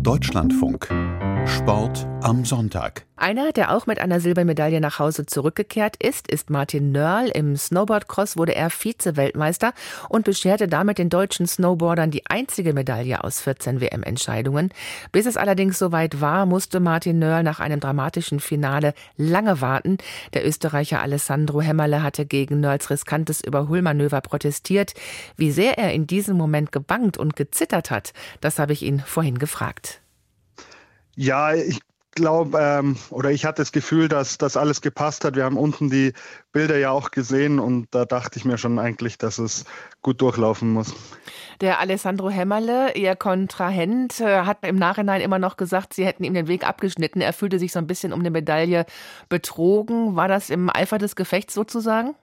Deutschlandfunk. Sport am Sonntag. Einer, der auch mit einer Silbermedaille nach Hause zurückgekehrt ist, ist Martin Nörl. Im Snowboardcross wurde er Vize-Weltmeister und bescherte damit den deutschen Snowboardern die einzige Medaille aus 14 WM-Entscheidungen. Bis es allerdings soweit war, musste Martin Nörl nach einem dramatischen Finale lange warten. Der Österreicher Alessandro Hämmerle hatte gegen Nörls riskantes Überholmanöver protestiert. Wie sehr er in diesem Moment gebangt und gezittert hat, das habe ich ihn vorhin gefragt. Ja, ich glaube, ähm, oder ich hatte das Gefühl, dass das alles gepasst hat. Wir haben unten die Bilder ja auch gesehen und da dachte ich mir schon eigentlich, dass es gut durchlaufen muss. Der Alessandro Hämmerle, Ihr Kontrahent, äh, hat im Nachhinein immer noch gesagt, Sie hätten ihm den Weg abgeschnitten. Er fühlte sich so ein bisschen um eine Medaille betrogen. War das im Eifer des Gefechts sozusagen?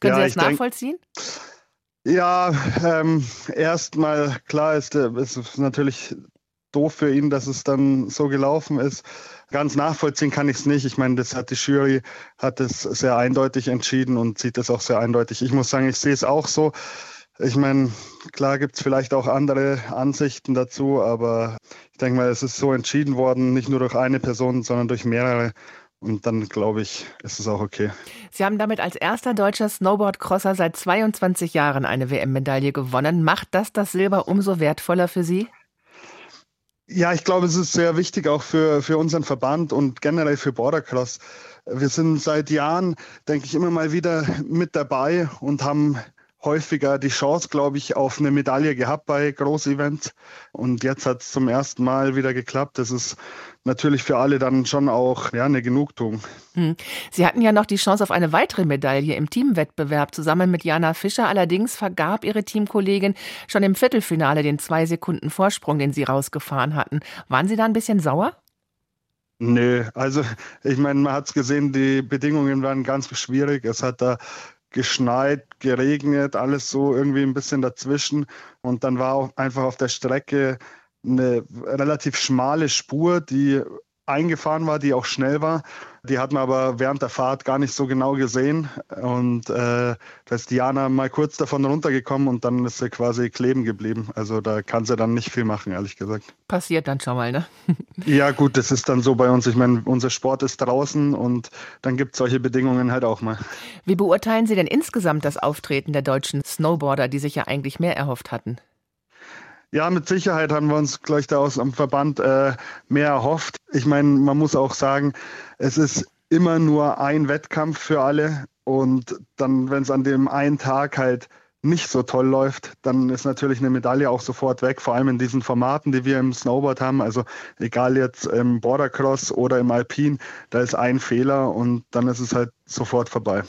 Können ja, Sie das nachvollziehen? Denk, ja, ähm, erstmal klar ist, äh, ist natürlich doof für ihn, dass es dann so gelaufen ist. Ganz nachvollziehen kann ich es nicht. Ich meine, das hat die Jury hat es sehr eindeutig entschieden und sieht es auch sehr eindeutig. Ich muss sagen, ich sehe es auch so. Ich meine, klar gibt es vielleicht auch andere Ansichten dazu, aber ich denke mal, es ist so entschieden worden, nicht nur durch eine Person, sondern durch mehrere. Und dann glaube ich, ist es auch okay. Sie haben damit als erster deutscher Snowboard-Crosser seit 22 Jahren eine WM-Medaille gewonnen. Macht das das Silber umso wertvoller für Sie? Ja, ich glaube, es ist sehr wichtig auch für, für unseren Verband und generell für Bordercross. Wir sind seit Jahren, denke ich, immer mal wieder mit dabei und haben häufiger die Chance, glaube ich, auf eine Medaille gehabt bei Großevents. Und jetzt hat es zum ersten Mal wieder geklappt. Das ist natürlich für alle dann schon auch ja, eine Genugtuung. Hm. Sie hatten ja noch die Chance auf eine weitere Medaille im Teamwettbewerb zusammen mit Jana Fischer. Allerdings vergab ihre Teamkollegin schon im Viertelfinale den zwei Sekunden Vorsprung, den sie rausgefahren hatten. Waren Sie da ein bisschen sauer? Nö, also ich meine, man hat es gesehen, die Bedingungen waren ganz schwierig. Es hat da geschneit, geregnet, alles so irgendwie ein bisschen dazwischen. Und dann war auch einfach auf der Strecke eine relativ schmale Spur, die eingefahren war, die auch schnell war. Die hat man aber während der Fahrt gar nicht so genau gesehen. Und äh, da ist Diana mal kurz davon runtergekommen und dann ist sie quasi kleben geblieben. Also da kann sie dann nicht viel machen, ehrlich gesagt. Passiert dann schon mal, ne? ja, gut, das ist dann so bei uns. Ich meine, unser Sport ist draußen und dann gibt es solche Bedingungen halt auch mal. Wie beurteilen Sie denn insgesamt das Auftreten der deutschen Snowboarder, die sich ja eigentlich mehr erhofft hatten? Ja, mit Sicherheit haben wir uns gleich da aus am Verband äh, mehr erhofft. Ich meine, man muss auch sagen, es ist immer nur ein Wettkampf für alle. Und dann, wenn es an dem einen Tag halt nicht so toll läuft, dann ist natürlich eine Medaille auch sofort weg, vor allem in diesen Formaten, die wir im Snowboard haben. Also egal jetzt im Bordercross oder im Alpin, da ist ein Fehler und dann ist es halt sofort vorbei.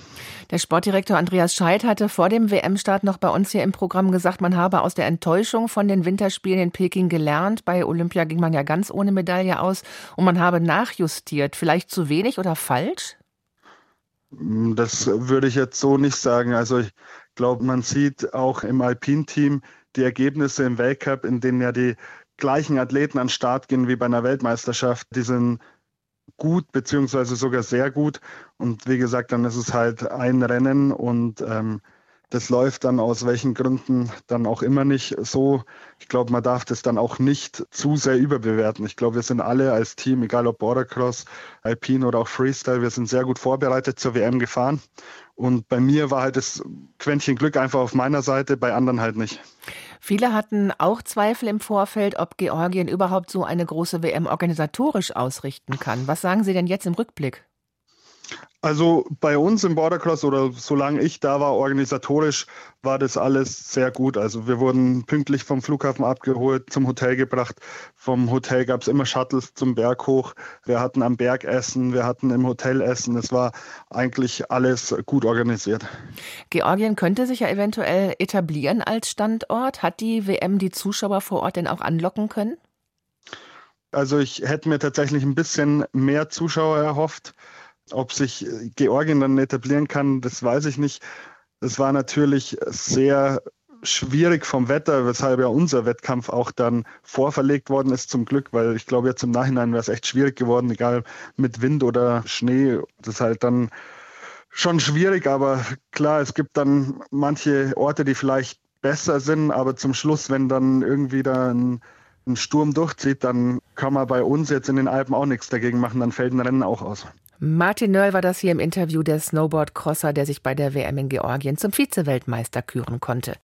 Der Sportdirektor Andreas Scheidt hatte vor dem WM-Start noch bei uns hier im Programm gesagt, man habe aus der Enttäuschung von den Winterspielen in Peking gelernt. Bei Olympia ging man ja ganz ohne Medaille aus und man habe nachjustiert. Vielleicht zu wenig oder falsch? Das würde ich jetzt so nicht sagen. Also ich glaube, man sieht auch im Alpin-Team die Ergebnisse im Weltcup, in denen ja die gleichen Athleten an den Start gehen wie bei einer Weltmeisterschaft. Die sind gut beziehungsweise sogar sehr gut. Und wie gesagt, dann ist es halt ein Rennen und ähm, das läuft dann aus welchen Gründen dann auch immer nicht so. Ich glaube, man darf das dann auch nicht zu sehr überbewerten. Ich glaube, wir sind alle als Team, egal ob Bordercross, Alpine oder auch Freestyle, wir sind sehr gut vorbereitet zur WM gefahren. Und bei mir war halt das Quäntchen Glück einfach auf meiner Seite, bei anderen halt nicht. Viele hatten auch Zweifel im Vorfeld, ob Georgien überhaupt so eine große WM organisatorisch ausrichten kann. Was sagen Sie denn jetzt im Rückblick? Also bei uns im Bordercross oder solange ich da war, organisatorisch war das alles sehr gut. Also wir wurden pünktlich vom Flughafen abgeholt, zum Hotel gebracht. Vom Hotel gab es immer Shuttles zum Berg hoch. Wir hatten am Berg Essen, wir hatten im Hotel Essen. Es war eigentlich alles gut organisiert. Georgien könnte sich ja eventuell etablieren als Standort. Hat die WM die Zuschauer vor Ort denn auch anlocken können? Also ich hätte mir tatsächlich ein bisschen mehr Zuschauer erhofft. Ob sich Georgien dann etablieren kann, das weiß ich nicht. Es war natürlich sehr schwierig vom Wetter, weshalb ja unser Wettkampf auch dann vorverlegt worden ist zum Glück, weil ich glaube jetzt im Nachhinein wäre es echt schwierig geworden, egal mit Wind oder Schnee. Das ist halt dann schon schwierig, aber klar, es gibt dann manche Orte, die vielleicht besser sind, aber zum Schluss, wenn dann irgendwie da ein ein Sturm durchzieht, dann kann man bei uns jetzt in den Alpen auch nichts dagegen machen, dann fällt ein Rennen auch aus. Martin Nöll war das hier im Interview der Snowboard-Crosser, der sich bei der WM in Georgien zum Vize-Weltmeister küren konnte.